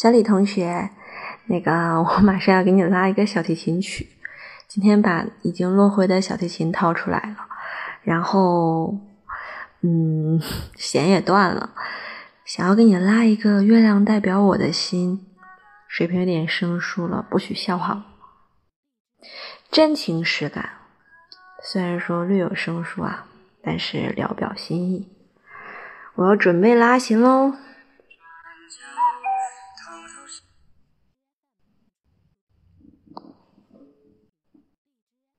小李同学，那个我马上要给你拉一个小提琴曲。今天把已经落灰的小提琴掏出来了，然后，嗯，弦也断了，想要给你拉一个《月亮代表我的心》，水平有点生疏了，不许笑话我。真情实感，虽然说略有生疏啊，但是聊表心意。我要准备拉琴喽。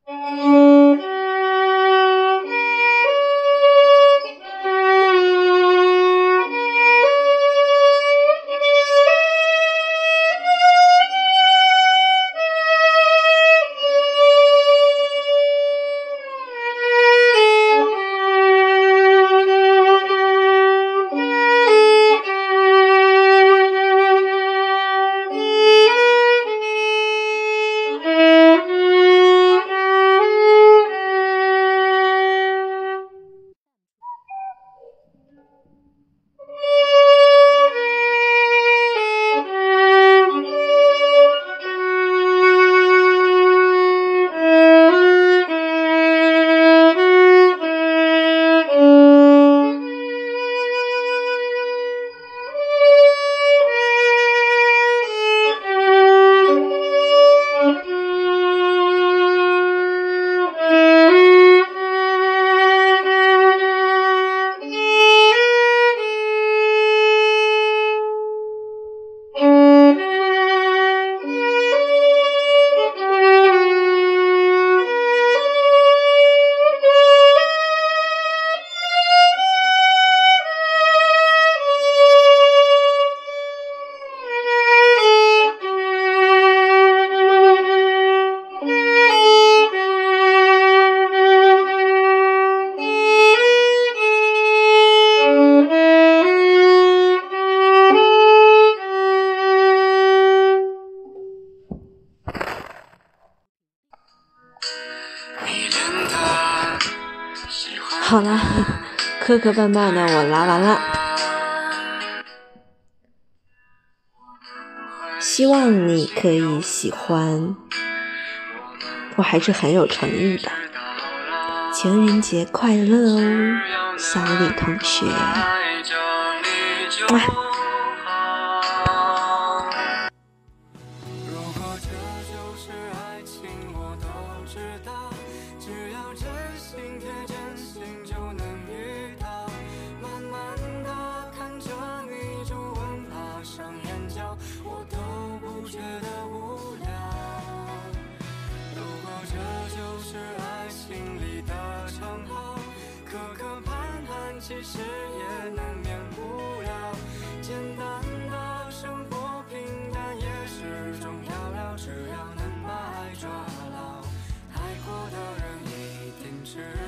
Música 好啦，磕磕绊绊的我拉完了，希望你可以喜欢，我还是很有诚意的。情人节快乐哦，小李同学。future.